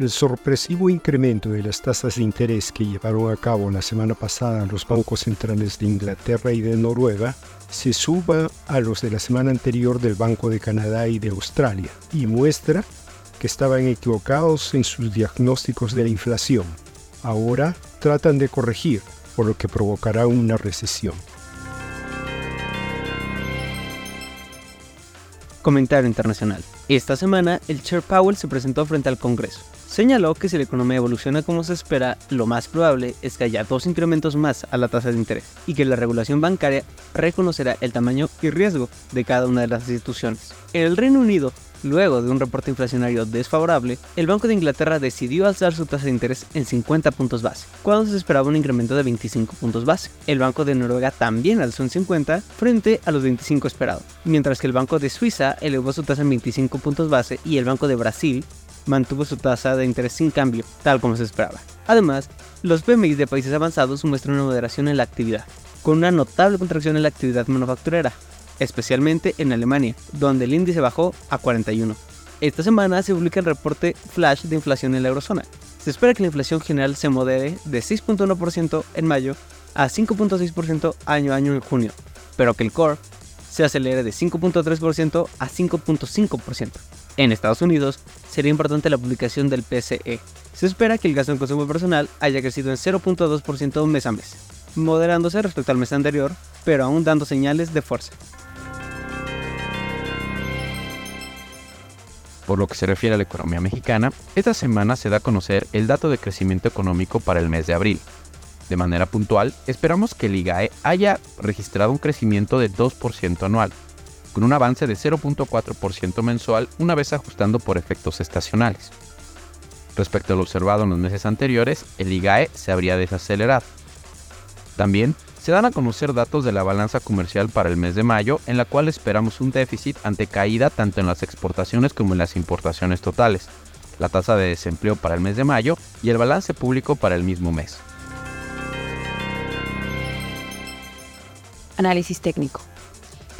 El sorpresivo incremento de las tasas de interés que llevaron a cabo la semana pasada los bancos centrales de Inglaterra y de Noruega se suba a los de la semana anterior del Banco de Canadá y de Australia y muestra que estaban equivocados en sus diagnósticos de la inflación. Ahora tratan de corregir, por lo que provocará una recesión. Comentario internacional. Esta semana, el Chair Powell se presentó frente al Congreso señaló que si la economía evoluciona como se espera, lo más probable es que haya dos incrementos más a la tasa de interés y que la regulación bancaria reconocerá el tamaño y riesgo de cada una de las instituciones. En el Reino Unido, Luego de un reporte inflacionario desfavorable, el Banco de Inglaterra decidió alzar su tasa de interés en 50 puntos base, cuando se esperaba un incremento de 25 puntos base. El Banco de Noruega también alzó en 50 frente a los 25 esperados, mientras que el Banco de Suiza elevó su tasa en 25 puntos base y el Banco de Brasil mantuvo su tasa de interés sin cambio, tal como se esperaba. Además, los PMI de países avanzados muestran una moderación en la actividad, con una notable contracción en la actividad manufacturera, especialmente en Alemania, donde el índice bajó a 41. Esta semana se publica el reporte flash de inflación en la eurozona. Se espera que la inflación general se modere de 6.1% en mayo a 5.6% año a año en junio, pero que el core se acelere de 5.3% a 5.5%. En Estados Unidos sería importante la publicación del PCE. Se espera que el gasto en consumo personal haya crecido en 0.2% mes a mes, moderándose respecto al mes anterior, pero aún dando señales de fuerza. Por lo que se refiere a la economía mexicana, esta semana se da a conocer el dato de crecimiento económico para el mes de abril. De manera puntual, esperamos que el IGAE haya registrado un crecimiento de 2% anual, con un avance de 0.4% mensual una vez ajustando por efectos estacionales. Respecto al observado en los meses anteriores, el IGAE se habría desacelerado. También se dan a conocer datos de la balanza comercial para el mes de mayo, en la cual esperamos un déficit ante caída tanto en las exportaciones como en las importaciones totales, la tasa de desempleo para el mes de mayo y el balance público para el mismo mes. Análisis técnico.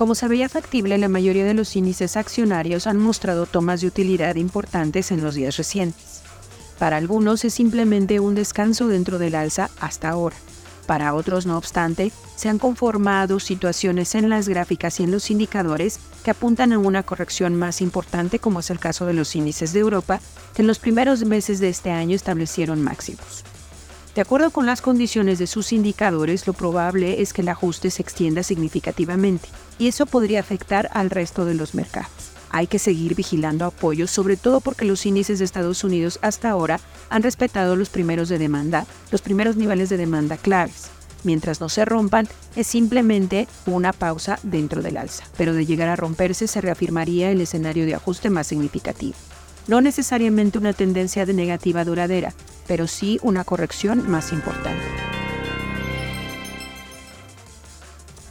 Como se veía factible, la mayoría de los índices accionarios han mostrado tomas de utilidad importantes en los días recientes. Para algunos es simplemente un descanso dentro del alza hasta ahora. Para otros, no obstante, se han conformado situaciones en las gráficas y en los indicadores que apuntan a una corrección más importante, como es el caso de los índices de Europa, que en los primeros meses de este año establecieron máximos. De acuerdo con las condiciones de sus indicadores, lo probable es que el ajuste se extienda significativamente, y eso podría afectar al resto de los mercados. Hay que seguir vigilando apoyos, sobre todo porque los índices de Estados Unidos hasta ahora han respetado los primeros de demanda, los primeros niveles de demanda claves. Mientras no se rompan, es simplemente una pausa dentro del alza, pero de llegar a romperse se reafirmaría el escenario de ajuste más significativo. No necesariamente una tendencia de negativa duradera, pero sí una corrección más importante.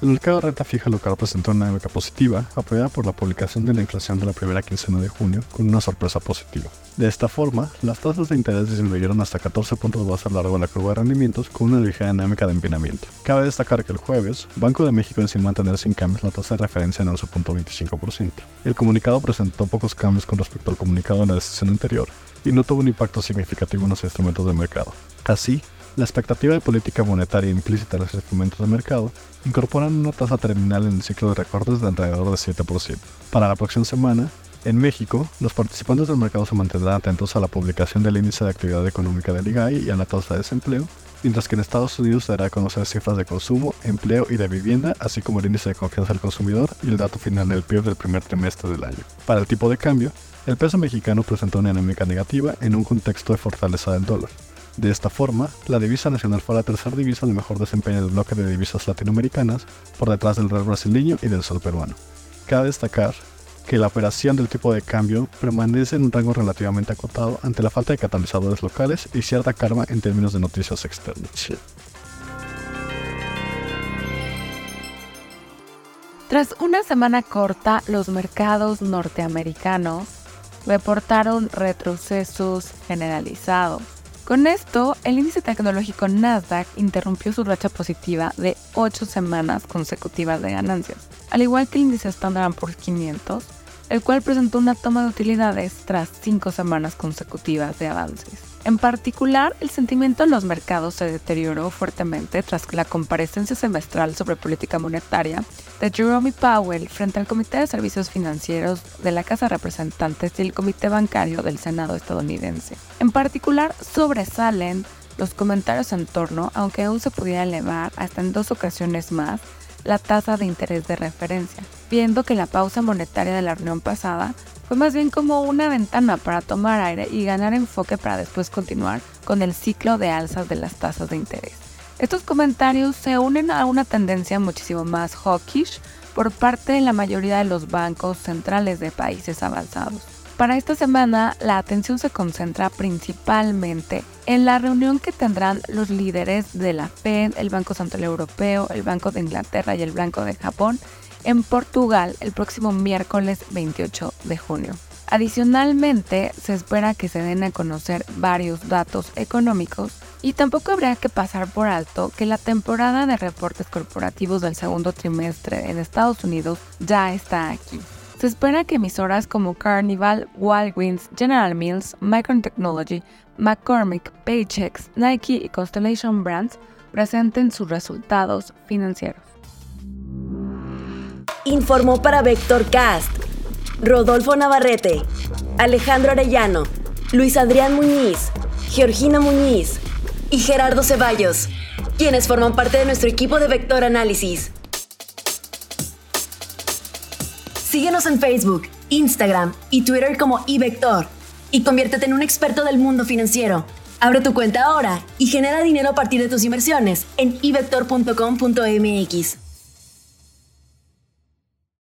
El mercado de renta fija local presentó una dinámica positiva, apoyada por la publicación de la inflación de la primera quincena de junio, con una sorpresa positiva. De esta forma, las tasas de interés disminuyeron hasta 14 puntos base a lo largo de la curva de rendimientos, con una ligera dinámica de empinamiento. Cabe destacar que el jueves, Banco de México decidió mantener sin cambios la tasa de referencia en 11.25%. El comunicado presentó pocos cambios con respecto al comunicado de la decisión anterior, y no tuvo un impacto significativo en los instrumentos de mercado. Así, la expectativa de política monetaria implícita en los instrumentos de mercado incorporan una tasa terminal en el ciclo de recortes de alrededor de 7%. Para la próxima semana, en México, los participantes del mercado se mantendrán atentos a la publicación del índice de actividad económica del IGAI y a la tasa de desempleo, mientras que en Estados Unidos se dará a conocer cifras de consumo, empleo y de vivienda, así como el índice de confianza del consumidor y el dato final del PIB del primer trimestre del año. Para el tipo de cambio, el peso mexicano presentó una dinámica negativa en un contexto de fortaleza del dólar. De esta forma, la divisa nacional fue la tercera divisa de mejor desempeño del bloque de divisas latinoamericanas, por detrás del real brasileño y del sol peruano. Cabe destacar que la operación del tipo de cambio permanece en un rango relativamente acotado ante la falta de catalizadores locales y cierta karma en términos de noticias externas. Tras una semana corta, los mercados norteamericanos reportaron retrocesos generalizados. Con esto, el índice tecnológico Nasdaq interrumpió su racha positiva de 8 semanas consecutivas de ganancias, al igual que el índice Standard Poor's 500, el cual presentó una toma de utilidades tras 5 semanas consecutivas de avances. En particular, el sentimiento en los mercados se deterioró fuertemente tras la comparecencia semestral sobre política monetaria de Jerome Powell frente al Comité de Servicios Financieros de la Casa de Representantes y el Comité Bancario del Senado estadounidense. En particular, sobresalen los comentarios en torno, aunque aún se pudiera elevar hasta en dos ocasiones más, la tasa de interés de referencia, viendo que la pausa monetaria de la reunión pasada fue más bien como una ventana para tomar aire y ganar enfoque para después continuar con el ciclo de alzas de las tasas de interés. Estos comentarios se unen a una tendencia muchísimo más hawkish por parte de la mayoría de los bancos centrales de países avanzados. Para esta semana, la atención se concentra principalmente en la reunión que tendrán los líderes de la Fed, el Banco Central Europeo, el Banco de Inglaterra y el Banco de Japón en Portugal el próximo miércoles 28 de junio. Adicionalmente, se espera que se den a conocer varios datos económicos y tampoco habría que pasar por alto que la temporada de reportes corporativos del segundo trimestre en Estados Unidos ya está aquí. Se espera que emisoras como Carnival, Walgreens, General Mills, Micron Technology, McCormick, Paychex, Nike y Constellation Brands presenten sus resultados financieros informó para Vectorcast Rodolfo Navarrete, Alejandro Arellano, Luis Adrián Muñiz, Georgina Muñiz y Gerardo Ceballos, quienes forman parte de nuestro equipo de Vector Análisis. Síguenos en Facebook, Instagram y Twitter como iVector y conviértete en un experto del mundo financiero. Abre tu cuenta ahora y genera dinero a partir de tus inversiones en ivector.com.mx.